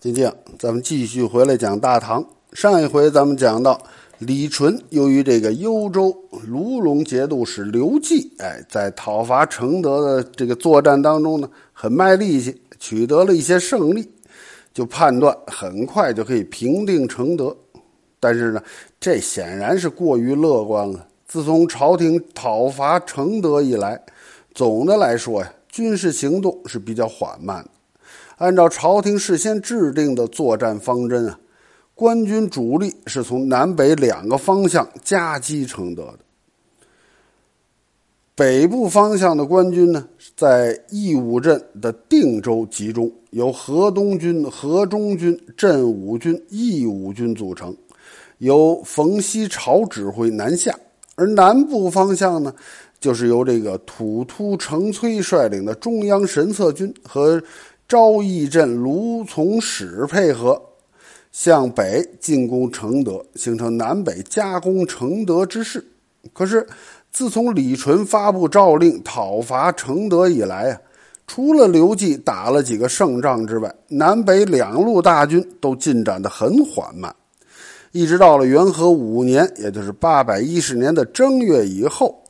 金靖，咱们继续回来讲大唐。上一回咱们讲到李纯，由于这个幽州卢龙节度使刘季，哎，在讨伐承德的这个作战当中呢，很卖力气，取得了一些胜利，就判断很快就可以平定承德。但是呢，这显然是过于乐观了。自从朝廷讨伐承德以来，总的来说呀，军事行动是比较缓慢的。按照朝廷事先制定的作战方针啊，官军主力是从南北两个方向夹击承德的。北部方向的官军呢，在义武镇的定州集中，由河东军、河中军、镇武军、义武军组成，由冯锡朝指挥南下；而南部方向呢，就是由这个土突承崔率领的中央神策军和。昭义镇卢从史配合向北进攻承德，形成南北夹攻承德之势。可是，自从李纯发布诏令讨伐承德以来啊，除了刘季打了几个胜仗之外，南北两路大军都进展得很缓慢。一直到了元和五年，也就是八百一十年的正月以后，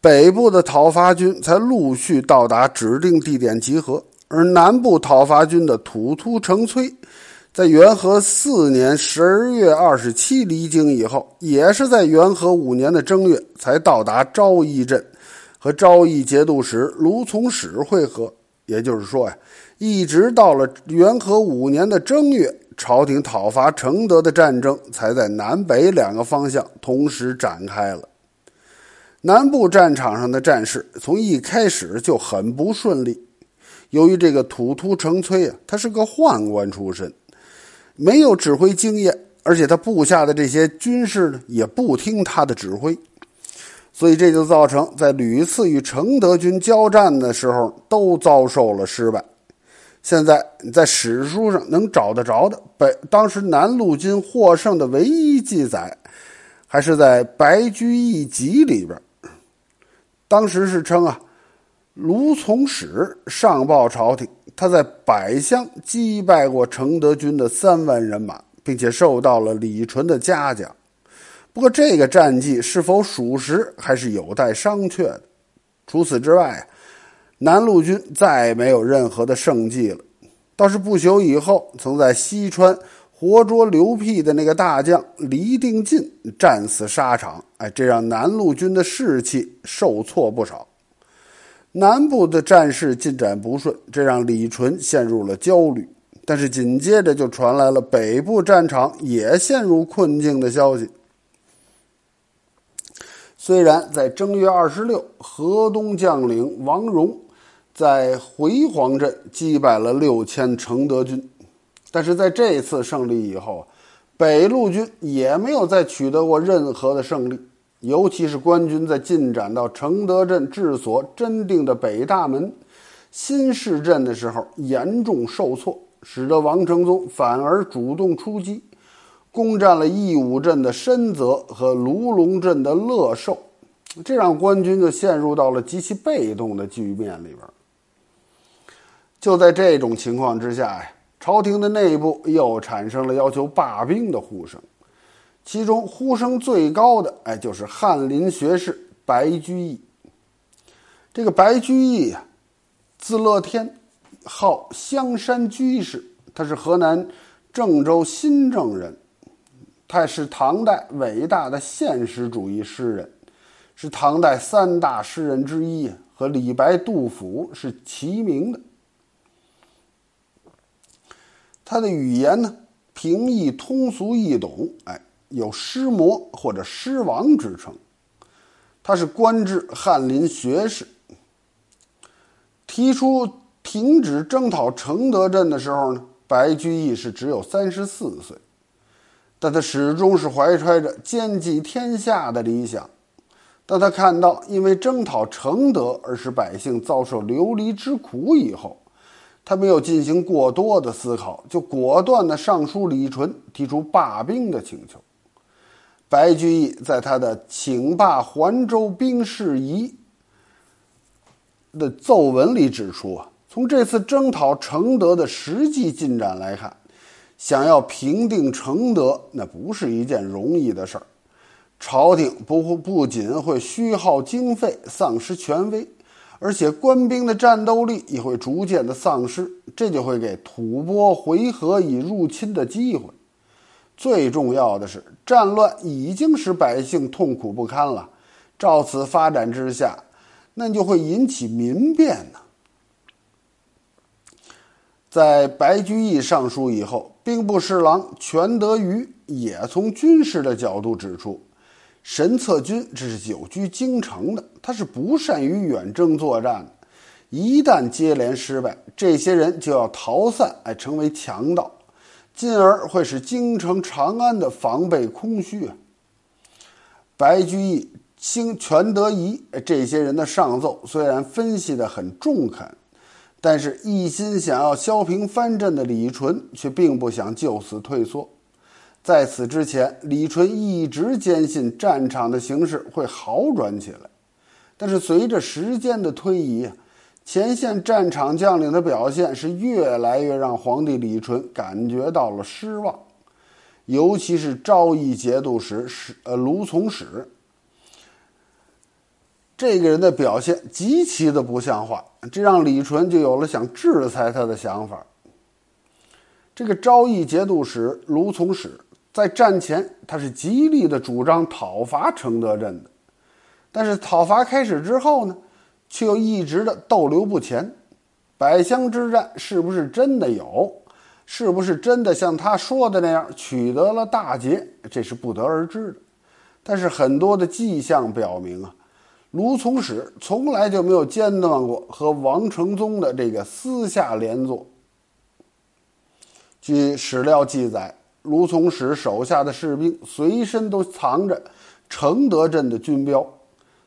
北部的讨伐军才陆续到达指定地点集合。而南部讨伐军的土突成崔，在元和四年十二月二十七离京以后，也是在元和五年的正月才到达昭义镇，和昭义节度使卢从史会合。也就是说呀，一直到了元和五年的正月，朝廷讨伐承德的战争才在南北两个方向同时展开了。南部战场上的战事从一开始就很不顺利。由于这个土突成崔啊，他是个宦官出身，没有指挥经验，而且他部下的这些军士呢也不听他的指挥，所以这就造成在屡次与承德军交战的时候都遭受了失败。现在你在史书上能找得着的北当时南路军获胜的唯一记载，还是在《白居易集》里边，当时是称啊。卢从史上报朝廷，他在百乡击败过承德军的三万人马，并且受到了李纯的嘉奖。不过，这个战绩是否属实，还是有待商榷的。除此之外，南路军再没有任何的胜绩了。倒是不久以后，曾在西川活捉刘辟的那个大将黎定进战死沙场，哎，这让南路军的士气受挫不少。南部的战事进展不顺，这让李纯陷入了焦虑。但是紧接着就传来了北部战场也陷入困境的消息。虽然在正月二十六，河东将领王荣在回黄镇击败了六千承德军，但是在这次胜利以后，北路军也没有再取得过任何的胜利。尤其是官军在进展到承德镇治所真定的北大门、新市镇的时候，严重受挫，使得王承宗反而主动出击，攻占了义武镇的深泽和卢龙镇的乐寿，这让官军就陷入到了极其被动的局面里边。就在这种情况之下呀，朝廷的内部又产生了要求罢兵的呼声。其中呼声最高的，哎，就是翰林学士白居易。这个白居易啊，字乐天，号香山居士，他是河南郑州新郑人，他是唐代伟大的现实主义诗人，是唐代三大诗人之一，和李白、杜甫是齐名的。他的语言呢，平易通俗易懂，哎。有诗魔或者诗王之称，他是官至翰林学士。提出停止征讨承德镇的时候呢，白居易是只有三十四岁，但他始终是怀揣着兼济天下的理想。当他看到因为征讨承德而使百姓遭受流离之苦以后，他没有进行过多的思考，就果断的上书李纯，提出罢兵的请求。白居易在他的《请罢还州兵事宜》的奏文里指出啊，从这次征讨承德的实际进展来看，想要平定承德，那不是一件容易的事儿。朝廷不不仅会虚耗经费、丧失权威，而且官兵的战斗力也会逐渐的丧失，这就会给吐蕃回纥以入侵的机会。最重要的是，战乱已经使百姓痛苦不堪了，照此发展之下，那就会引起民变呢。在白居易上书以后，兵部侍郎全德瑜也从军事的角度指出。神策军这是久居京城的，他是不善于远征作战的。一旦接连失败，这些人就要逃散，哎，成为强盗，进而会使京城长安的防备空虚啊。白居易、兴全德仪这些人的上奏虽然分析的很中肯，但是一心想要削平藩镇的李纯却并不想就此退缩。在此之前，李纯一直坚信战场的形势会好转起来，但是随着时间的推移，前线战场将领的表现是越来越让皇帝李纯感觉到了失望，尤其是昭义节度使使呃卢从史，这个人的表现极其的不像话，这让李纯就有了想制裁他的想法。这个昭义节度使卢从史。在战前，他是极力的主张讨伐承德镇的，但是讨伐开始之后呢，却又一直的逗留不前。百乡之战是不是真的有？是不是真的像他说的那样取得了大捷？这是不得而知的。但是很多的迹象表明啊，卢从史从来就没有间断过和王承宗的这个私下联络。据史料记载。卢从史手下的士兵随身都藏着承德镇的军标，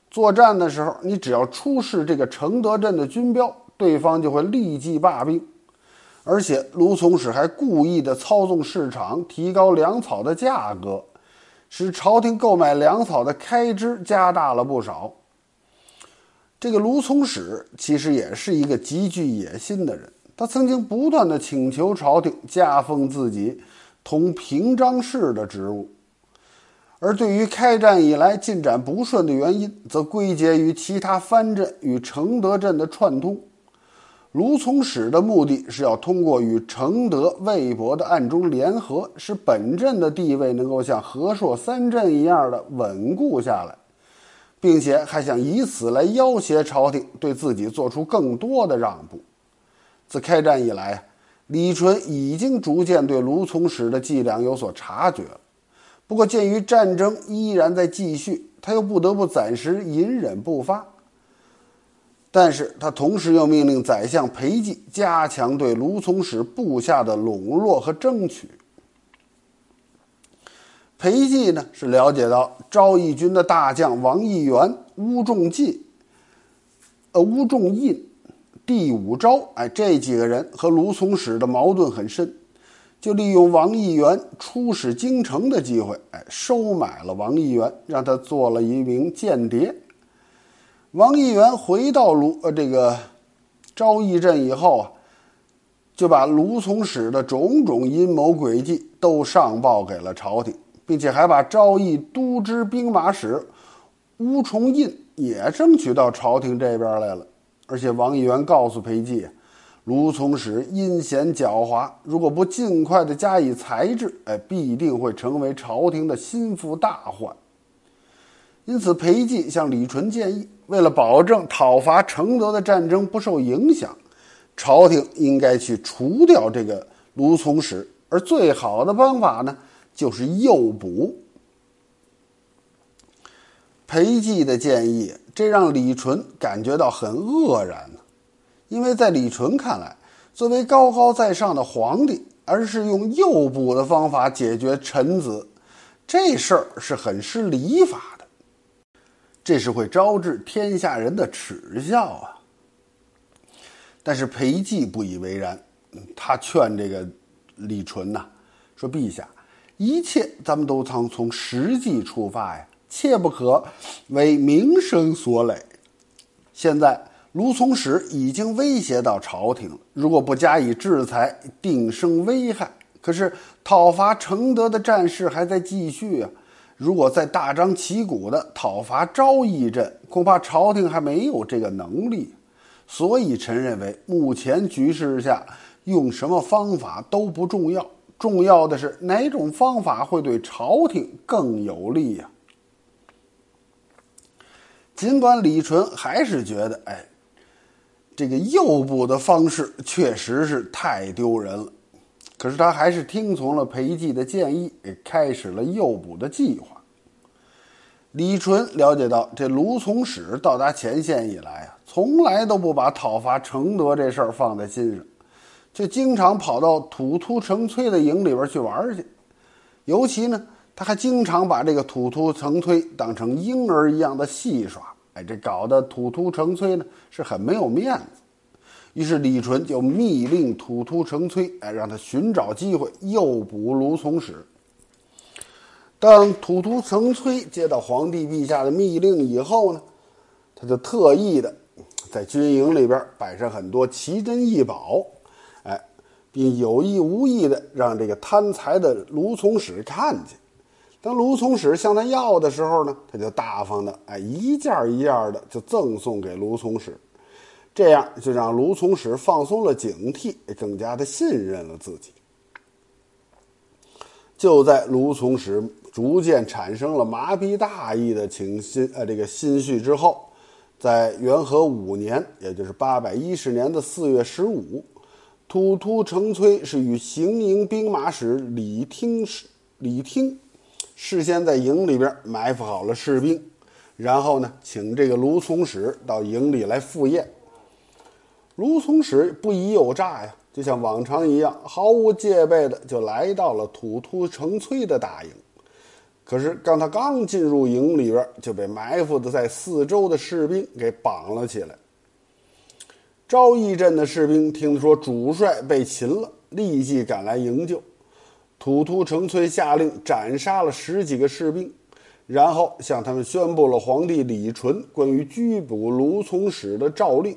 作战的时候，你只要出示这个承德镇的军标，对方就会立即罢兵。而且，卢从史还故意的操纵市场，提高粮草的价格，使朝廷购买粮草的开支加大了不少。这个卢从史其实也是一个极具野心的人，他曾经不断的请求朝廷加封自己。同平章事的职务，而对于开战以来进展不顺的原因，则归结于其他藩镇与承德镇的串通。卢从史的目的是要通过与承德、魏博的暗中联合，使本镇的地位能够像和硕三镇一样的稳固下来，并且还想以此来要挟朝廷对自己做出更多的让步。自开战以来。李纯已经逐渐对卢从史的伎俩有所察觉了，不过鉴于战争依然在继续，他又不得不暂时隐忍不发。但是他同时又命令宰相裴寂加强对卢从史部下的笼络和争取。裴寂呢是了解到昭义军的大将王义元、乌仲进、呃乌仲印。第五招，哎，这几个人和卢从史的矛盾很深，就利用王议员出使京城的机会，哎，收买了王议员，让他做了一名间谍。王议员回到卢呃这个昭义镇以后啊，就把卢从史的种种阴谋诡计都上报给了朝廷，并且还把昭义都知兵马使乌重印也争取到朝廷这边来了。而且王议员告诉裴寂，卢从史阴险狡猾，如果不尽快的加以裁制，哎，必定会成为朝廷的心腹大患。因此，裴寂向李纯建议，为了保证讨伐承德的战争不受影响，朝廷应该去除掉这个卢从史，而最好的方法呢，就是诱捕。裴寂的建议，这让李纯感觉到很愕然，因为在李纯看来，作为高高在上的皇帝，而是用诱捕的方法解决臣子，这事儿是很失礼法的，这是会招致天下人的耻笑啊。但是裴寂不以为然，他劝这个李纯呐，说：“陛下，一切咱们都从从实际出发呀。”切不可为名声所累。现在卢从史已经威胁到朝廷了，如果不加以制裁，定生危害，可是讨伐承德的战事还在继续啊！如果再大张旗鼓的讨伐昭义镇，恐怕朝廷还没有这个能力。所以，臣认为目前局势下，用什么方法都不重要，重要的是哪种方法会对朝廷更有利呀？尽管李纯还是觉得，哎，这个诱捕的方式确实是太丢人了。可是他还是听从了裴寂的建议，开始了诱捕的计划。李纯了解到，这卢从史到达前线以来啊，从来都不把讨伐承德这事儿放在心上，就经常跑到土突成崔的营里边去玩去。尤其呢，他还经常把这个土突成崔当成婴儿一样的戏耍。哎，这搞得土突成崔呢是很没有面子。于是李纯就密令土突成崔，哎，让他寻找机会诱捕卢从史。当土突成崔接到皇帝陛下的密令以后呢，他就特意的在军营里边摆上很多奇珍异宝，哎，并有意无意的让这个贪财的卢从史看见。当卢从史向他要的时候呢，他就大方的哎一件一件的就赠送给卢从史。这样就让卢从史放松了警惕，更加的信任了自己。就在卢从史逐渐产生了麻痹大意的情心呃这个心绪之后，在元和五年，也就是八百一十年的四月十五，突突成崔是与行营兵马使李听使李听事先在营里边埋伏好了士兵，然后呢，请这个卢从史到营里来赴宴。卢从史不疑有诈呀，就像往常一样，毫无戒备的就来到了土突成崔的大营。可是，当他刚进入营里边，就被埋伏的在四周的士兵给绑了起来。昭义镇的士兵听说主帅被擒了，立即赶来营救。土突成崔下令斩杀了十几个士兵，然后向他们宣布了皇帝李纯关于拘捕卢从史的诏令。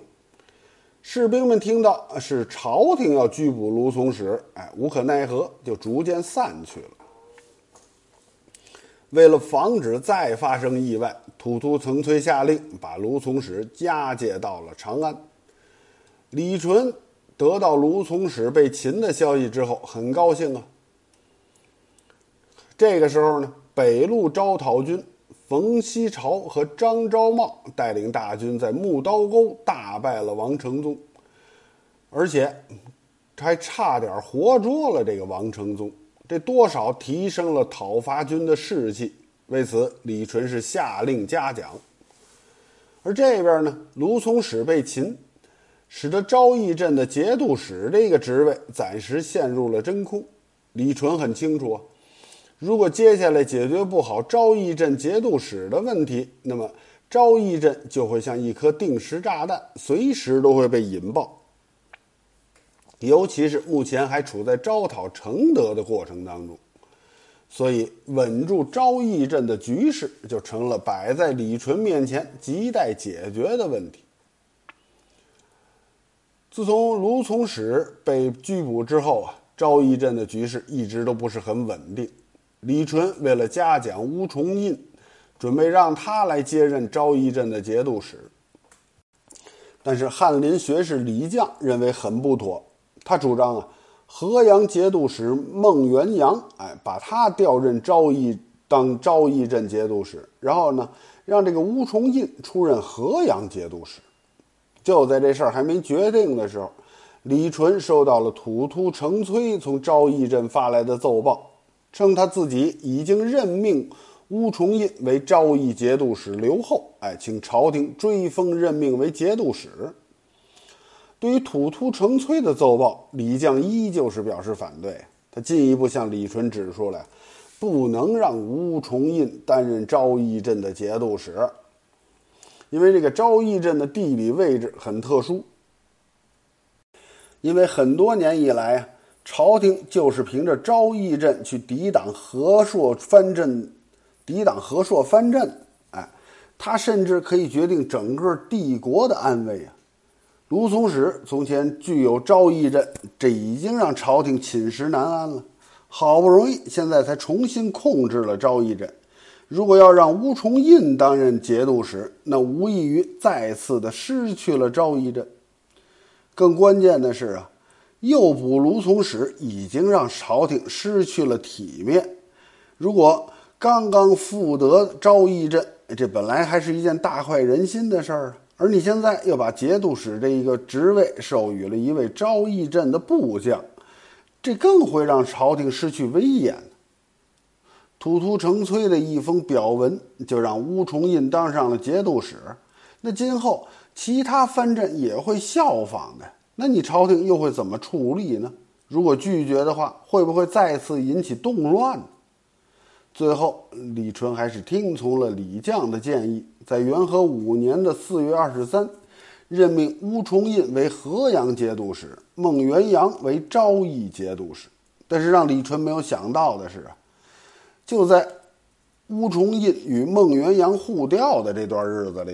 士兵们听到是朝廷要拘捕卢从史，哎，无可奈何，就逐渐散去了。为了防止再发生意外，土突成崔下令把卢从史押解到了长安。李纯得到卢从史被擒的消息之后，很高兴啊。这个时候呢，北路招讨军。冯锡朝和张昭茂带领大军在木刀沟大败了王承宗，而且还差点活捉了这个王承宗，这多少提升了讨伐军的士气。为此，李纯是下令嘉奖。而这边呢，卢从史被擒，使得昭义镇的节度使这个职位暂时陷入了真空。李纯很清楚啊。如果接下来解决不好昭义镇节度使的问题，那么昭义镇就会像一颗定时炸弹，随时都会被引爆。尤其是目前还处在招讨承德的过程当中，所以稳住昭义镇的局势就成了摆在李纯面前亟待解决的问题。自从卢从史被拘捕之后啊，昭义镇的局势一直都不是很稳定。李纯为了嘉奖乌重印，准备让他来接任昭义镇的节度使。但是翰林学士李绛认为很不妥，他主张啊，河阳节度使孟元阳，哎，把他调任昭义当昭义镇节度使，然后呢，让这个乌重印出任河阳节度使。就在这事儿还没决定的时候，李纯收到了土突成崔从昭义镇发来的奏报。称他自己已经任命乌重印为昭义节度使留后，哎，请朝廷追封任命为节度使。对于土突成崔的奏报，李绛依旧是表示反对。他进一步向李纯指出来，不能让乌重印担任昭义镇的节度使，因为这个昭义镇的地理位置很特殊，因为很多年以来啊。朝廷就是凭着昭义镇去抵挡和硕藩镇，抵挡和硕藩镇，哎，他甚至可以决定整个帝国的安危啊！卢从史从前具有昭义镇，这已经让朝廷寝食难安了。好不容易现在才重新控制了昭义镇。如果要让吴崇印担任节度使，那无异于再次的失去了昭义镇。更关键的是啊，诱捕卢从史已经让朝廷失去了体面。如果刚刚复得昭义镇，这本来还是一件大快人心的事儿，而你现在又把节度使这一个职位授予了一位昭义镇的部将，这更会让朝廷失去威严。吐突成崔的一封表文，就让乌重印当上了节度使。那今后其他藩镇也会效仿的，那你朝廷又会怎么处理呢？如果拒绝的话，会不会再次引起动乱？最后，李纯还是听从了李绛的建议，在元和五年的四月二十三，任命乌重印为河阳节度使，孟元阳为昭义节度使。但是让李纯没有想到的是啊，就在乌重印与孟元阳互调的这段日子里。